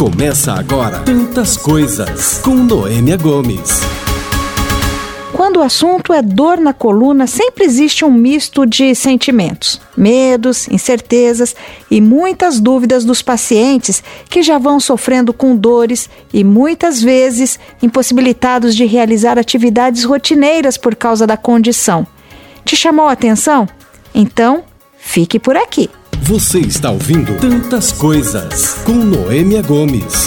Começa agora Tantas Coisas com Noêmia Gomes. Quando o assunto é dor na coluna, sempre existe um misto de sentimentos, medos, incertezas e muitas dúvidas dos pacientes que já vão sofrendo com dores e muitas vezes impossibilitados de realizar atividades rotineiras por causa da condição. Te chamou a atenção? Então, fique por aqui. Você está ouvindo Tantas Coisas com Noêmia Gomes.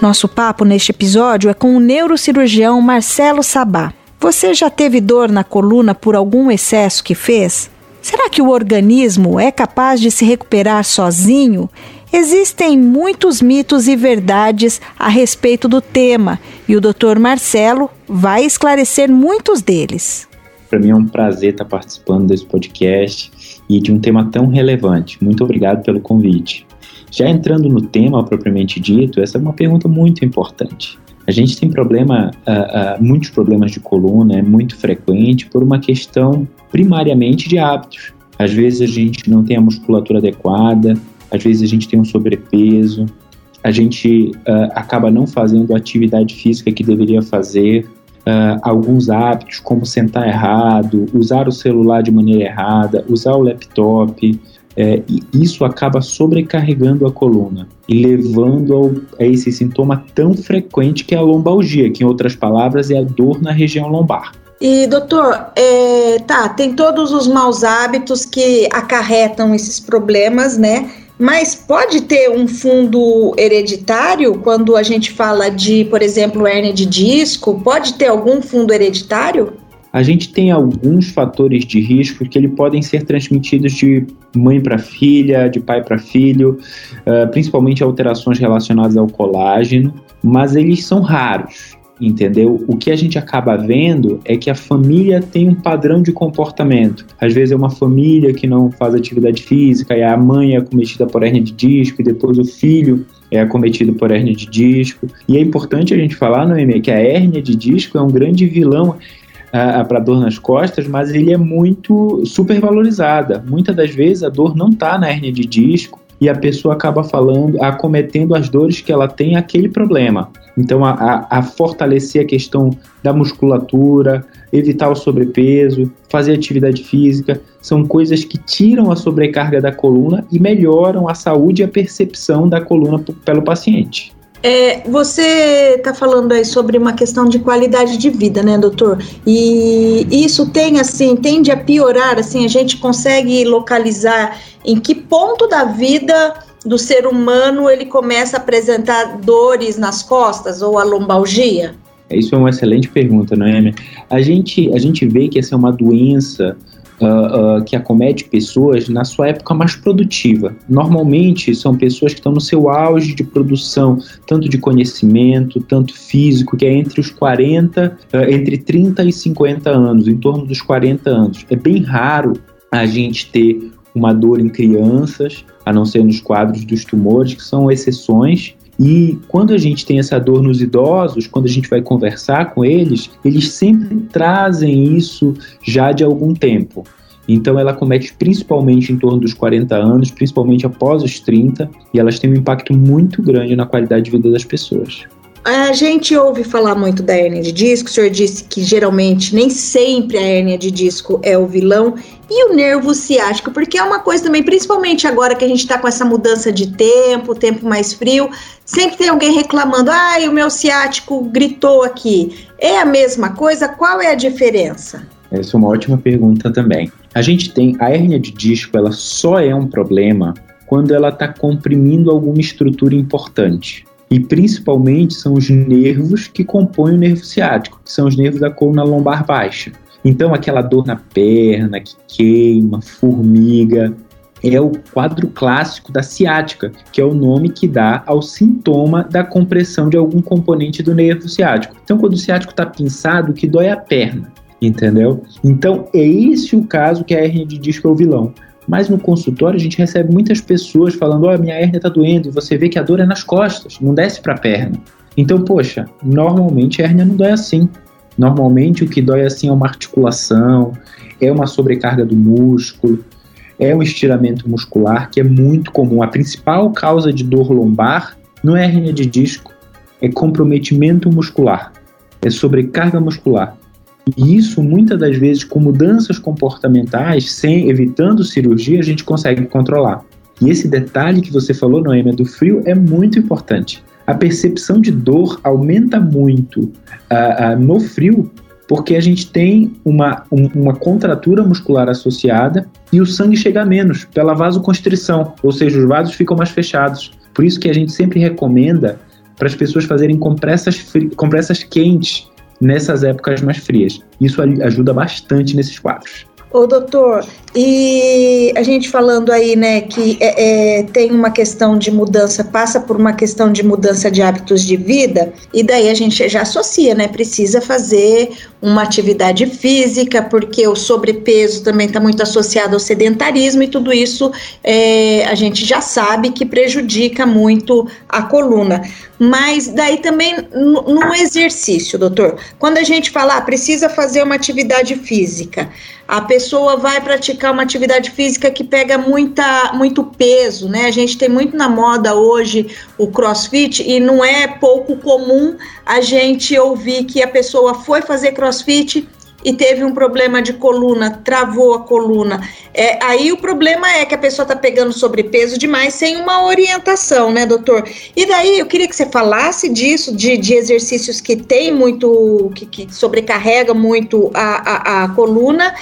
Nosso papo neste episódio é com o neurocirurgião Marcelo Sabá. Você já teve dor na coluna por algum excesso que fez? Será que o organismo é capaz de se recuperar sozinho? Existem muitos mitos e verdades a respeito do tema e o Dr. Marcelo vai esclarecer muitos deles. Para mim é um prazer estar participando desse podcast e de um tema tão relevante. Muito obrigado pelo convite. Já entrando no tema propriamente dito, essa é uma pergunta muito importante. A gente tem problema, uh, uh, muitos problemas de coluna, é muito frequente por uma questão primariamente de hábitos. Às vezes a gente não tem a musculatura adequada, às vezes a gente tem um sobrepeso, a gente uh, acaba não fazendo a atividade física que deveria fazer, uh, alguns hábitos, como sentar errado, usar o celular de maneira errada, usar o laptop, é, e isso acaba sobrecarregando a coluna e levando ao, a esse sintoma tão frequente que é a lombalgia, que em outras palavras é a dor na região lombar. E doutor, é, tá, tem todos os maus hábitos que acarretam esses problemas, né? Mas pode ter um fundo hereditário quando a gente fala de, por exemplo, hernia de disco? Pode ter algum fundo hereditário? A gente tem alguns fatores de risco que ele podem ser transmitidos de mãe para filha, de pai para filho, uh, principalmente alterações relacionadas ao colágeno, mas eles são raros entendeu? O que a gente acaba vendo é que a família tem um padrão de comportamento. Às vezes é uma família que não faz atividade física e a mãe é acometida por hernia de disco e depois o filho é acometido por hernia de disco. E é importante a gente falar, Noemi, que a hernia de disco é um grande vilão uh, para dor nas costas, mas ele é muito supervalorizada. Muitas das vezes a dor não está na hernia de disco e a pessoa acaba falando, acometendo as dores que ela tem aquele problema. Então, a, a, a, fortalecer a questão da musculatura, evitar o sobrepeso, fazer atividade física, são coisas que tiram a sobrecarga da coluna e melhoram a saúde e a percepção da coluna pelo paciente. É, você está falando aí sobre uma questão de qualidade de vida, né, doutor? E isso tem assim, tende a piorar, assim, a gente consegue localizar em que ponto da vida do ser humano ele começa a apresentar dores nas costas ou a lombalgia? Isso é uma excelente pergunta, Noemi. A gente, a gente vê que essa é uma doença uh, que acomete pessoas na sua época mais produtiva. Normalmente são pessoas que estão no seu auge de produção, tanto de conhecimento, tanto físico, que é entre os 40, uh, entre 30 e 50 anos, em torno dos 40 anos. É bem raro a gente ter uma dor em crianças, a não ser nos quadros dos tumores, que são exceções. E quando a gente tem essa dor nos idosos, quando a gente vai conversar com eles, eles sempre trazem isso já de algum tempo. Então ela comete principalmente em torno dos 40 anos, principalmente após os 30, e elas têm um impacto muito grande na qualidade de vida das pessoas. A gente ouve falar muito da hérnia de disco, o senhor disse que geralmente nem sempre a hérnia de disco é o vilão, e o nervo ciático, porque é uma coisa também, principalmente agora que a gente está com essa mudança de tempo, tempo mais frio, sempre tem alguém reclamando, ai, o meu ciático gritou aqui. É a mesma coisa? Qual é a diferença? Essa é uma ótima pergunta também. A gente tem a hérnia de disco, ela só é um problema quando ela está comprimindo alguma estrutura importante e principalmente são os nervos que compõem o nervo ciático, que são os nervos da coluna lombar baixa. Então, aquela dor na perna, que queima, formiga, é o quadro clássico da ciática, que é o nome que dá ao sintoma da compressão de algum componente do nervo ciático. Então, quando o ciático está pinçado, que dói é a perna, entendeu? Então, é esse o caso que a hernia de disco é o vilão. Mas no consultório a gente recebe muitas pessoas falando: Ó, oh, minha hérnia está doendo, e você vê que a dor é nas costas, não desce para a perna. Então, poxa, normalmente a hérnia não dói assim. Normalmente o que dói assim é uma articulação, é uma sobrecarga do músculo, é um estiramento muscular que é muito comum. A principal causa de dor lombar não é hernia de disco, é comprometimento muscular, é sobrecarga muscular. E isso, muitas das vezes, com mudanças comportamentais, sem evitando cirurgia, a gente consegue controlar. E esse detalhe que você falou, Noêmia, do frio, é muito importante. A percepção de dor aumenta muito uh, uh, no frio, porque a gente tem uma, um, uma contratura muscular associada e o sangue chega menos pela vasoconstrição, ou seja, os vasos ficam mais fechados. Por isso que a gente sempre recomenda para as pessoas fazerem compressas, compressas quentes nessas épocas mais frias. Isso ajuda bastante nesses quadros. Ô, doutor, e a gente falando aí, né, que é, é, tem uma questão de mudança, passa por uma questão de mudança de hábitos de vida, e daí a gente já associa, né, precisa fazer uma atividade física, porque o sobrepeso também está muito associado ao sedentarismo, e tudo isso é, a gente já sabe que prejudica muito a coluna. Mas daí também no, exercício, doutor, quando a gente fala, ah, precisa fazer uma atividade física, a pessoa vai praticar uma atividade física que pega muita, muito peso, né? A gente tem muito na moda hoje o crossfit e não é pouco comum a gente ouvir que a pessoa foi fazer crossfit e teve um problema de coluna, travou a coluna. É, aí o problema é que a pessoa está pegando sobrepeso demais sem uma orientação, né, doutor? E daí eu queria que você falasse disso, de, de exercícios que tem muito, que, que sobrecarrega muito a, a, a coluna.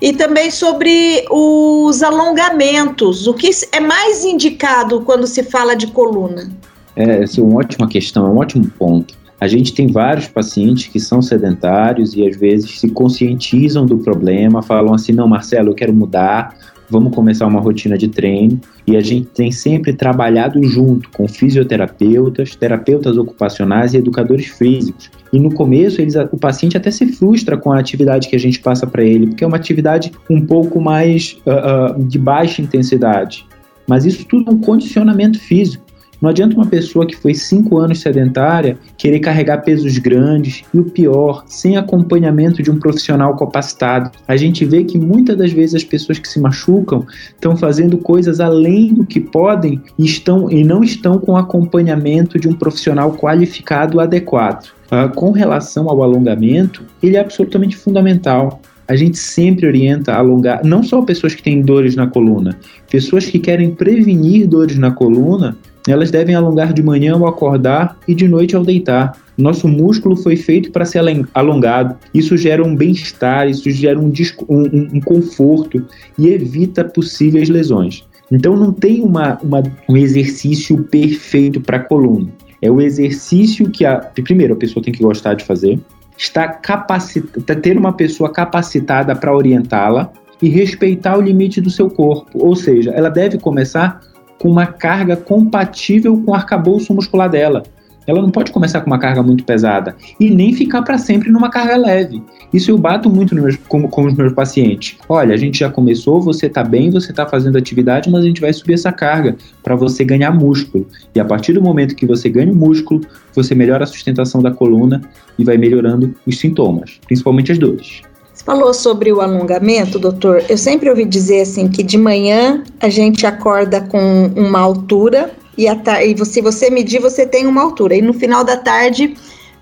E também sobre os alongamentos, o que é mais indicado quando se fala de coluna? É, essa é uma ótima questão, é um ótimo ponto. A gente tem vários pacientes que são sedentários e às vezes se conscientizam do problema, falam assim: não, Marcelo, eu quero mudar, vamos começar uma rotina de treino. E a gente tem sempre trabalhado junto com fisioterapeutas, terapeutas ocupacionais e educadores físicos. E no começo, eles, o paciente até se frustra com a atividade que a gente passa para ele, porque é uma atividade um pouco mais uh, uh, de baixa intensidade. Mas isso tudo é um condicionamento físico. Não adianta uma pessoa que foi cinco anos sedentária querer carregar pesos grandes e o pior, sem acompanhamento de um profissional capacitado. A gente vê que muitas das vezes as pessoas que se machucam estão fazendo coisas além do que podem e, estão, e não estão com acompanhamento de um profissional qualificado adequado. Uh, com relação ao alongamento, ele é absolutamente fundamental a gente sempre orienta a alongar, não só pessoas que têm dores na coluna, pessoas que querem prevenir dores na coluna elas devem alongar de manhã ao acordar e de noite ao deitar. Nosso músculo foi feito para ser alongado. Isso gera um bem-estar, isso gera um, um, um, conforto e evita possíveis lesões. Então, não tem uma, uma um exercício perfeito para coluna. É o exercício que, a, primeiro, a pessoa tem que gostar de fazer, está capacitada, ter uma pessoa capacitada para orientá-la e respeitar o limite do seu corpo. Ou seja, ela deve começar com uma carga compatível com o arcabouço muscular dela. Ela não pode começar com uma carga muito pesada e nem ficar para sempre numa carga leve. Isso eu bato muito meus, com, com, os meus pacientes. Olha, a gente já começou, você está bem, você está fazendo atividade, mas a gente vai subir essa carga para você ganhar músculo. E a partir do momento que você ganha músculo, você melhora a sustentação da coluna e vai melhorando os sintomas, principalmente as dores. Falou sobre o alongamento, doutor. Eu sempre ouvi dizer assim que de manhã a gente acorda com uma altura e, e se você medir, você tem uma altura. E no final da tarde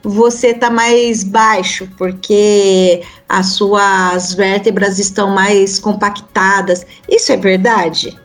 você está mais baixo, porque as suas vértebras estão mais compactadas. Isso é verdade?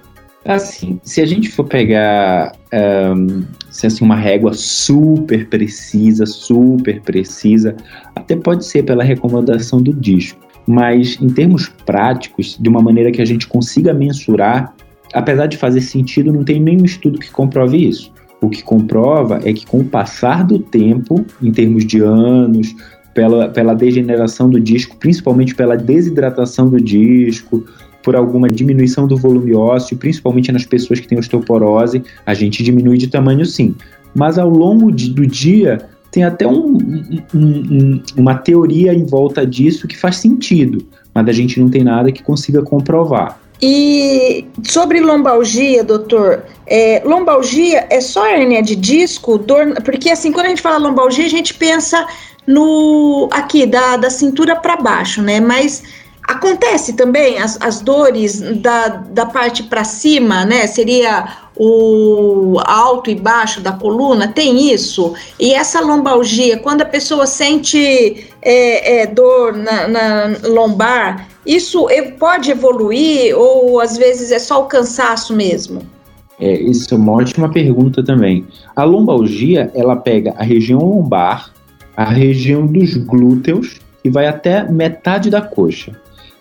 Assim, se a gente for pegar um, se assim, uma régua super precisa, super precisa, até pode ser pela recomendação do disco mas em termos práticos, de uma maneira que a gente consiga mensurar, apesar de fazer sentido, não tem nenhum estudo que comprove isso. O que comprova é que com o passar do tempo, em termos de anos, pela, pela degeneração do disco, principalmente pela desidratação do disco, por alguma diminuição do volume ósseo, principalmente nas pessoas que têm osteoporose, a gente diminui de tamanho sim. Mas ao longo de, do dia, tem até um, um, um, uma teoria em volta disso que faz sentido, mas a gente não tem nada que consiga comprovar. E sobre lombalgia, doutor, é, lombalgia é só hernia de disco, dor, porque assim, quando a gente fala lombalgia, a gente pensa no aqui da, da cintura para baixo, né? Mas Acontece também as, as dores da, da parte para cima, né? Seria o alto e baixo da coluna, tem isso? E essa lombalgia, quando a pessoa sente é, é, dor na, na, lombar, isso pode evoluir ou às vezes é só o cansaço mesmo? É, isso é uma ótima pergunta também. A lombalgia, ela pega a região lombar, a região dos glúteos e vai até metade da coxa.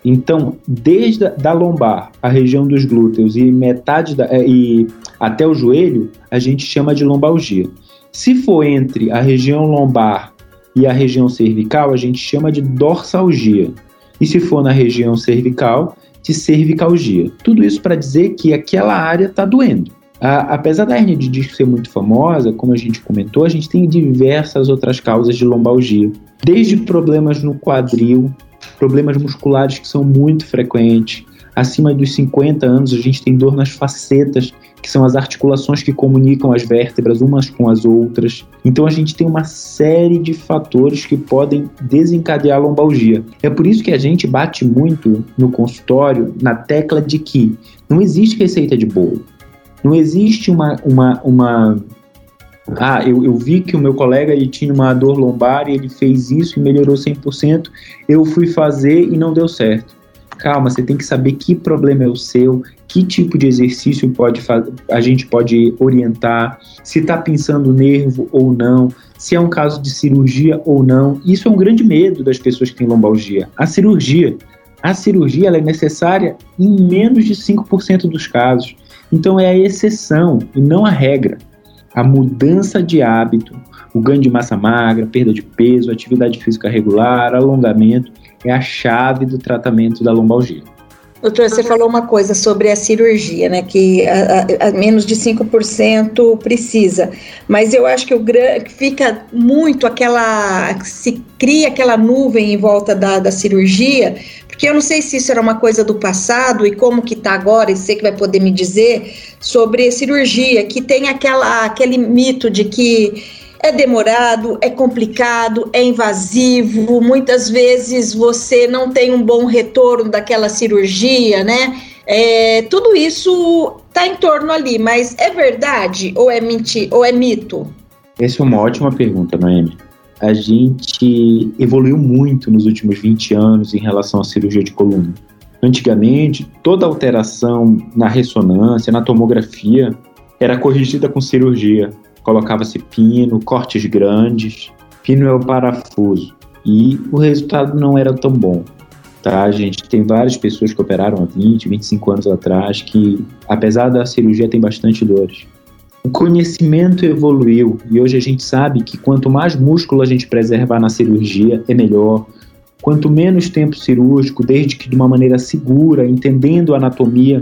Então, desde a, da lombar, a região dos glúteos e metade da, é, e até o joelho, a gente chama de lombalgia. Se for entre a região lombar e a região cervical, a gente chama de dorsalgia. E se for na região cervical, de cervicalgia. Tudo isso para dizer que aquela área está doendo. A, apesar da hernia de disco ser muito famosa, como a gente comentou, a gente tem diversas outras causas de lombalgia, desde problemas no quadril, problemas musculares que são muito frequentes. Acima dos 50 anos, a gente tem dor nas facetas, que são as articulações que comunicam as vértebras umas com as outras. Então a gente tem uma série de fatores que podem desencadear a lombalgia. É por isso que a gente bate muito no consultório na tecla de que não existe receita de bolo. Não existe uma, uma, uma ah, eu, eu, vi que o meu colega ele tinha uma dor lombar e ele fez isso e melhorou 100%. Eu fui fazer e não deu certo. Calma, você tem que saber que problema é o seu, que tipo de exercício pode a gente pode orientar, se está pensando nervo ou não, se é um caso de cirurgia ou não. Isso é um grande medo das pessoas que têm lombalgia. A cirurgia, a cirurgia é necessária em menos de 5% dos casos. Então é a exceção e não a regra. A mudança de hábito, o ganho de massa magra, perda de peso, atividade física regular, alongamento é a chave do tratamento da lombalgia. Doutor, você falou uma coisa sobre a cirurgia, né? Que a, a, a menos de 5% precisa. Mas eu acho que o fica muito aquela. se cria aquela nuvem em volta da, da cirurgia, porque eu não sei se isso era uma coisa do passado e como que está agora, e você que vai poder me dizer sobre cirurgia, que tem aquela, aquele mito de que é demorado, é complicado, é invasivo, muitas vezes você não tem um bom retorno daquela cirurgia, né? É, tudo isso está em torno ali, mas é verdade ou é mentir ou é mito? Essa é uma ótima pergunta, Noemi. A gente evoluiu muito nos últimos 20 anos em relação à cirurgia de coluna. Antigamente, toda alteração na ressonância, na tomografia, era corrigida com cirurgia colocava-se pino, cortes grandes, pino é o parafuso. E o resultado não era tão bom. Tá? Gente tem várias pessoas que operaram há 20, 25 anos atrás que, apesar da cirurgia, tem bastante dores. O conhecimento evoluiu e hoje a gente sabe que quanto mais músculo a gente preservar na cirurgia, é melhor. Quanto menos tempo cirúrgico, desde que de uma maneira segura, entendendo a anatomia,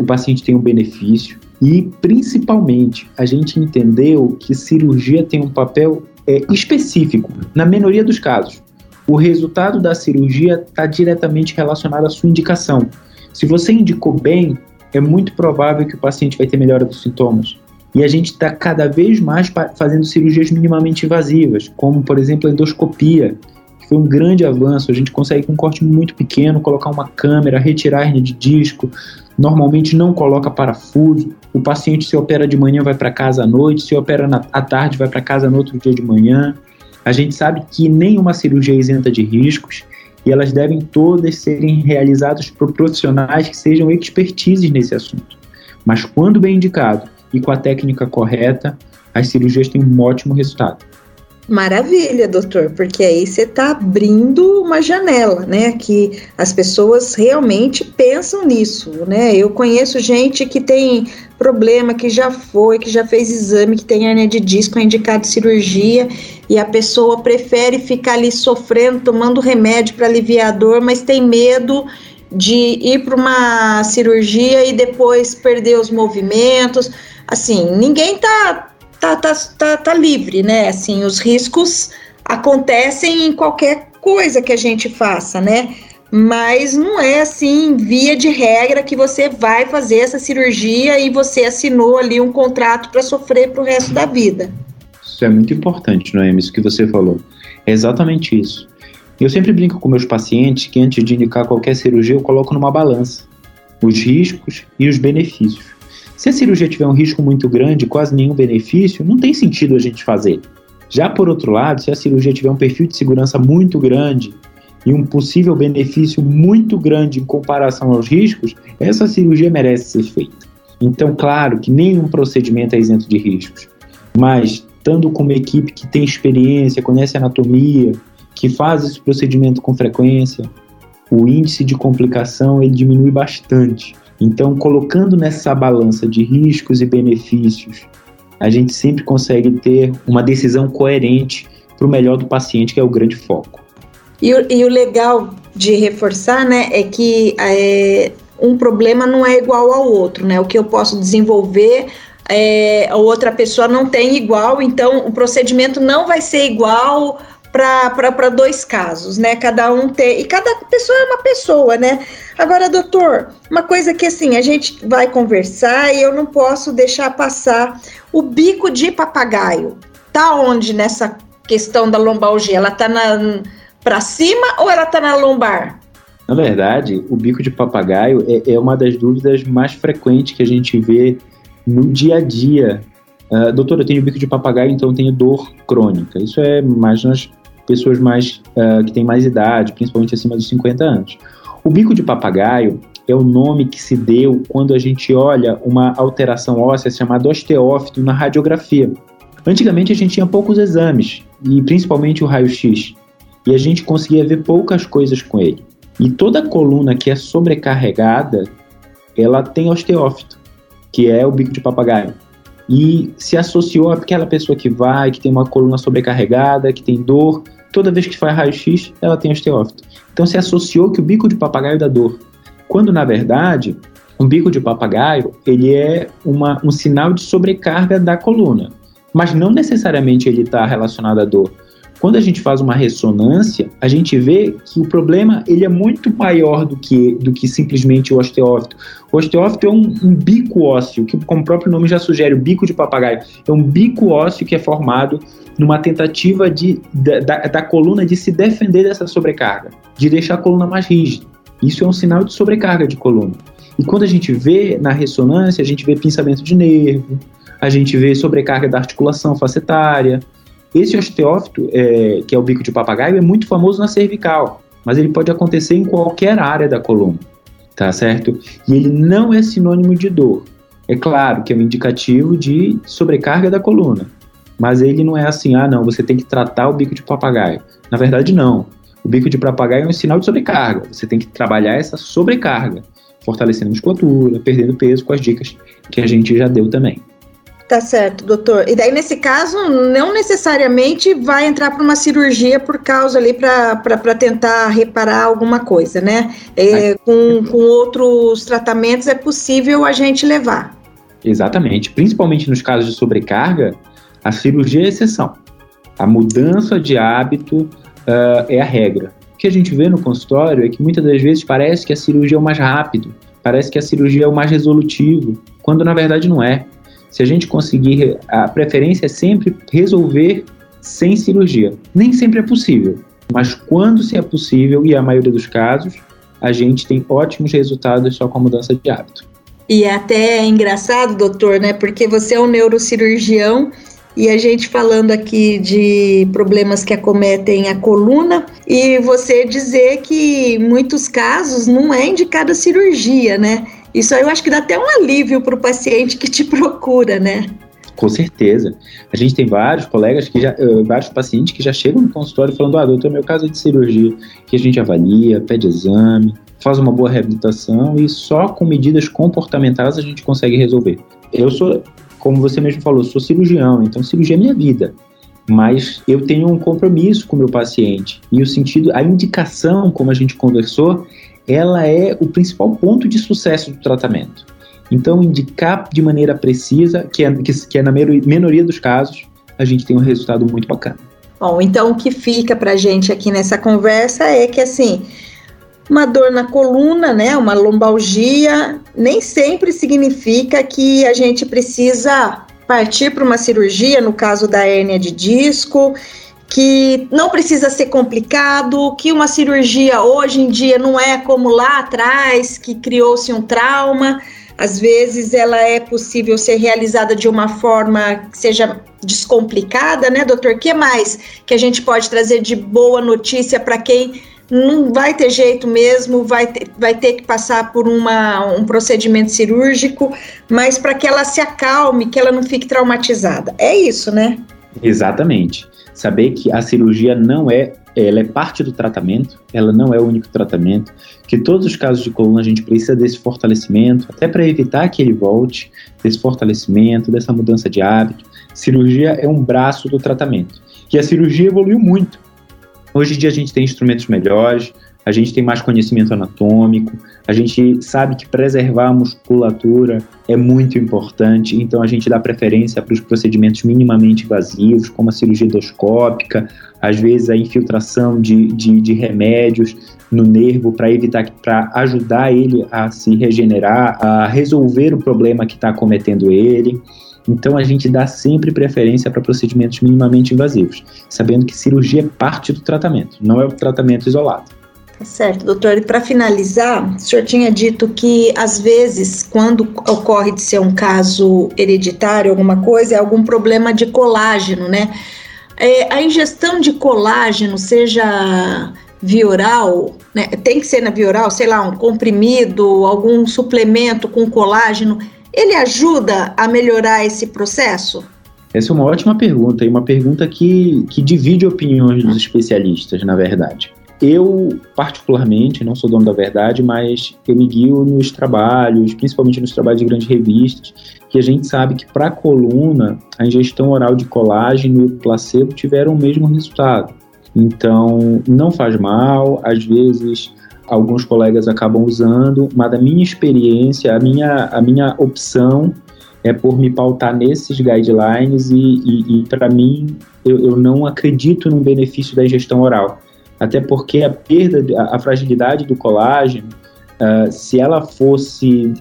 o paciente tem um benefício. E, principalmente, a gente entendeu que cirurgia tem um papel é, específico, na minoria dos casos. O resultado da cirurgia está diretamente relacionado à sua indicação. Se você indicou bem, é muito provável que o paciente vai ter melhora dos sintomas. E a gente está cada vez mais fazendo cirurgias minimamente invasivas, como, por exemplo, a endoscopia, que foi um grande avanço. A gente consegue, com um corte muito pequeno, colocar uma câmera, retirar a hernia de disco, normalmente não coloca parafuso. O paciente se opera de manhã vai para casa à noite, se opera na, à tarde vai para casa no outro dia de manhã. A gente sabe que nenhuma cirurgia é isenta de riscos e elas devem todas serem realizadas por profissionais que sejam expertises nesse assunto. Mas quando bem indicado e com a técnica correta, as cirurgias têm um ótimo resultado. Maravilha, doutor, porque aí você está abrindo uma janela, né? Que as pessoas realmente pensam nisso, né? Eu conheço gente que tem problema, que já foi, que já fez exame, que tem hernia de disco, é indicado cirurgia, e a pessoa prefere ficar ali sofrendo, tomando remédio para aliviar a dor, mas tem medo de ir para uma cirurgia e depois perder os movimentos. Assim, ninguém tá tá, tá, tá, tá livre, né? Assim, os riscos acontecem em qualquer coisa que a gente faça, né? Mas não é assim, via de regra, que você vai fazer essa cirurgia e você assinou ali um contrato para sofrer para o resto da vida. Isso é muito importante, Noemi, isso que você falou. É exatamente isso. Eu sempre brinco com meus pacientes que antes de indicar qualquer cirurgia, eu coloco numa balança os riscos e os benefícios. Se a cirurgia tiver um risco muito grande, quase nenhum benefício, não tem sentido a gente fazer. Já por outro lado, se a cirurgia tiver um perfil de segurança muito grande e um possível benefício muito grande em comparação aos riscos, essa cirurgia merece ser feita. Então, claro que nenhum procedimento é isento de riscos, mas estando com uma equipe que tem experiência, conhece anatomia, que faz esse procedimento com frequência, o índice de complicação ele diminui bastante. Então, colocando nessa balança de riscos e benefícios, a gente sempre consegue ter uma decisão coerente para o melhor do paciente, que é o grande foco. E o, e o legal de reforçar, né, é que é, um problema não é igual ao outro, né? O que eu posso desenvolver, é, a outra pessoa não tem igual, então o procedimento não vai ser igual para dois casos, né? Cada um tem. E cada pessoa é uma pessoa, né? Agora, doutor, uma coisa que assim, a gente vai conversar e eu não posso deixar passar o bico de papagaio. Tá onde nessa questão da lombalgia? Ela tá na para cima ou ela tá na lombar? Na verdade, o bico de papagaio é, é uma das dúvidas mais frequentes que a gente vê no dia a dia Uh, doutor, eu tenho bico de papagaio, então tenho dor crônica. Isso é mais nas pessoas mais uh, que têm mais idade, principalmente acima dos 50 anos. O bico de papagaio é o nome que se deu quando a gente olha uma alteração óssea chamada osteófito na radiografia. Antigamente a gente tinha poucos exames, e principalmente o raio-x, e a gente conseguia ver poucas coisas com ele. E toda coluna que é sobrecarregada, ela tem osteófito, que é o bico de papagaio e se associou àquela pessoa que vai, que tem uma coluna sobrecarregada, que tem dor, toda vez que faz raio-x, ela tem osteófito. Então se associou que o bico de papagaio dá dor. Quando na verdade, um bico de papagaio, ele é uma, um sinal de sobrecarga da coluna, mas não necessariamente ele está relacionado à dor. Quando a gente faz uma ressonância, a gente vê que o problema ele é muito maior do que, do que simplesmente o osteófito. O osteófito é um, um bico ósseo, que como o próprio nome já sugere, o bico de papagaio. É um bico ósseo que é formado numa tentativa de, da, da, da coluna de se defender dessa sobrecarga, de deixar a coluna mais rígida. Isso é um sinal de sobrecarga de coluna. E quando a gente vê na ressonância, a gente vê pinçamento de nervo, a gente vê sobrecarga da articulação facetária, esse osteófito, é, que é o bico de papagaio, é muito famoso na cervical, mas ele pode acontecer em qualquer área da coluna, tá certo? E ele não é sinônimo de dor. É claro que é um indicativo de sobrecarga da coluna, mas ele não é assim, ah, não, você tem que tratar o bico de papagaio. Na verdade, não. O bico de papagaio é um sinal de sobrecarga. Você tem que trabalhar essa sobrecarga, fortalecendo a musculatura, perdendo peso com as dicas que a gente já deu também. Tá certo, doutor. E daí, nesse caso, não necessariamente vai entrar para uma cirurgia por causa ali para tentar reparar alguma coisa, né? É, com, com outros tratamentos é possível a gente levar. Exatamente. Principalmente nos casos de sobrecarga, a cirurgia é a exceção. A mudança de hábito uh, é a regra. O que a gente vê no consultório é que muitas das vezes parece que a cirurgia é o mais rápido, parece que a cirurgia é o mais resolutivo, quando na verdade não é se a gente conseguir, a preferência é sempre resolver sem cirurgia. Nem sempre é possível, mas quando se é possível, e a maioria dos casos, a gente tem ótimos resultados só com a mudança de hábito. E é até engraçado, doutor, né? Porque você é um neurocirurgião e a gente falando aqui de problemas que acometem a coluna e você dizer que em muitos casos não é indicada cirurgia, né? Isso aí eu acho que dá até um alívio para o paciente que te procura, né? Com certeza. A gente tem vários colegas que já, uh, vários pacientes que já chegam no consultório falando, ah, doutor, meu caso é de cirurgia, que a gente avalia, pede exame, faz uma boa reabilitação e só com medidas comportamentais a gente consegue resolver. Eu sou, como você mesmo falou, sou cirurgião, então cirurgia é minha vida. Mas eu tenho um compromisso com o meu paciente. E o sentido, a indicação, como a gente conversou, ela é o principal ponto de sucesso do tratamento. Então, indicar de maneira precisa, que é, que, que é na minoria dos casos, a gente tem um resultado muito bacana. Bom, então o que fica para gente aqui nessa conversa é que assim, uma dor na coluna, né, uma lombalgia, nem sempre significa que a gente precisa partir para uma cirurgia, no caso da hérnia de disco, que não precisa ser complicado, que uma cirurgia hoje em dia não é como lá atrás, que criou-se um trauma. Às vezes ela é possível ser realizada de uma forma que seja descomplicada, né, doutor? O que mais que a gente pode trazer de boa notícia para quem não vai ter jeito mesmo, vai ter, vai ter que passar por uma, um procedimento cirúrgico, mas para que ela se acalme, que ela não fique traumatizada. É isso, né? Exatamente. Saber que a cirurgia não é, ela é parte do tratamento, ela não é o único tratamento, que todos os casos de coluna a gente precisa desse fortalecimento, até para evitar que ele volte, desse fortalecimento, dessa mudança de hábito. Cirurgia é um braço do tratamento. E a cirurgia evoluiu muito Hoje em dia a gente tem instrumentos melhores, a gente tem mais conhecimento anatômico, a gente sabe que preservar a musculatura é muito importante, então a gente dá preferência para os procedimentos minimamente invasivos, como a cirurgia endoscópica, às vezes a infiltração de, de, de remédios no nervo para evitar, para ajudar ele a se regenerar, a resolver o problema que está cometendo ele. Então a gente dá sempre preferência para procedimentos minimamente invasivos, sabendo que cirurgia é parte do tratamento, não é o tratamento isolado. Tá certo, doutor. E para finalizar, o senhor tinha dito que às vezes, quando ocorre de ser um caso hereditário, alguma coisa, é algum problema de colágeno, né? É, a ingestão de colágeno, seja via oral, né? tem que ser na via oral, sei lá, um comprimido, algum suplemento com colágeno, ele ajuda a melhorar esse processo? Essa é uma ótima pergunta e uma pergunta que, que divide opiniões dos especialistas, na verdade. Eu, particularmente, não sou dono da verdade, mas eu me guio nos trabalhos, principalmente nos trabalhos de grandes revistas, que a gente sabe que para a coluna, a ingestão oral de colágeno e placebo tiveram o mesmo resultado. Então, não faz mal, às vezes alguns colegas acabam usando, mas a minha experiência, a minha, a minha opção é por me pautar nesses guidelines e, e, e para mim, eu, eu, não acredito no benefício da ingestão oral. Até porque a perda, a, fragilidade do colágeno, uh, se ela fosse,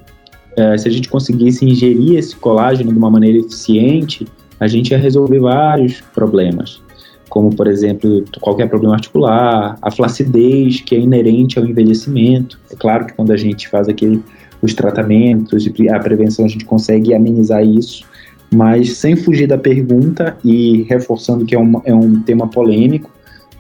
uh, se a gente conseguisse ingerir esse colágeno de uma maneira eficiente, a gente ia resolver vários problemas como por exemplo qualquer problema articular, a flacidez que é inerente ao envelhecimento. É claro que quando a gente faz aquele, os tratamentos e a prevenção a gente consegue amenizar isso, mas sem fugir da pergunta e reforçando que é um, é um tema polêmico,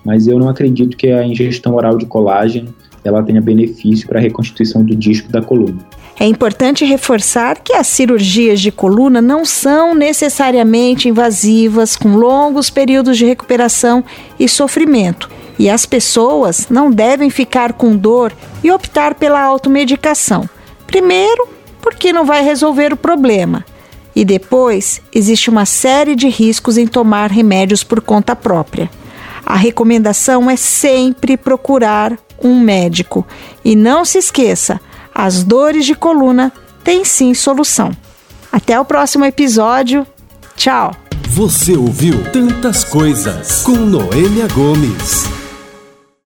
mas eu não acredito que a ingestão oral de colágeno ela tenha benefício para a reconstituição do disco da coluna. É importante reforçar que as cirurgias de coluna não são necessariamente invasivas, com longos períodos de recuperação e sofrimento. E as pessoas não devem ficar com dor e optar pela automedicação. Primeiro, porque não vai resolver o problema. E depois, existe uma série de riscos em tomar remédios por conta própria. A recomendação é sempre procurar um médico. E não se esqueça, as dores de coluna têm sim solução. Até o próximo episódio. Tchau! Você ouviu Tantas Coisas com Noêmia Gomes.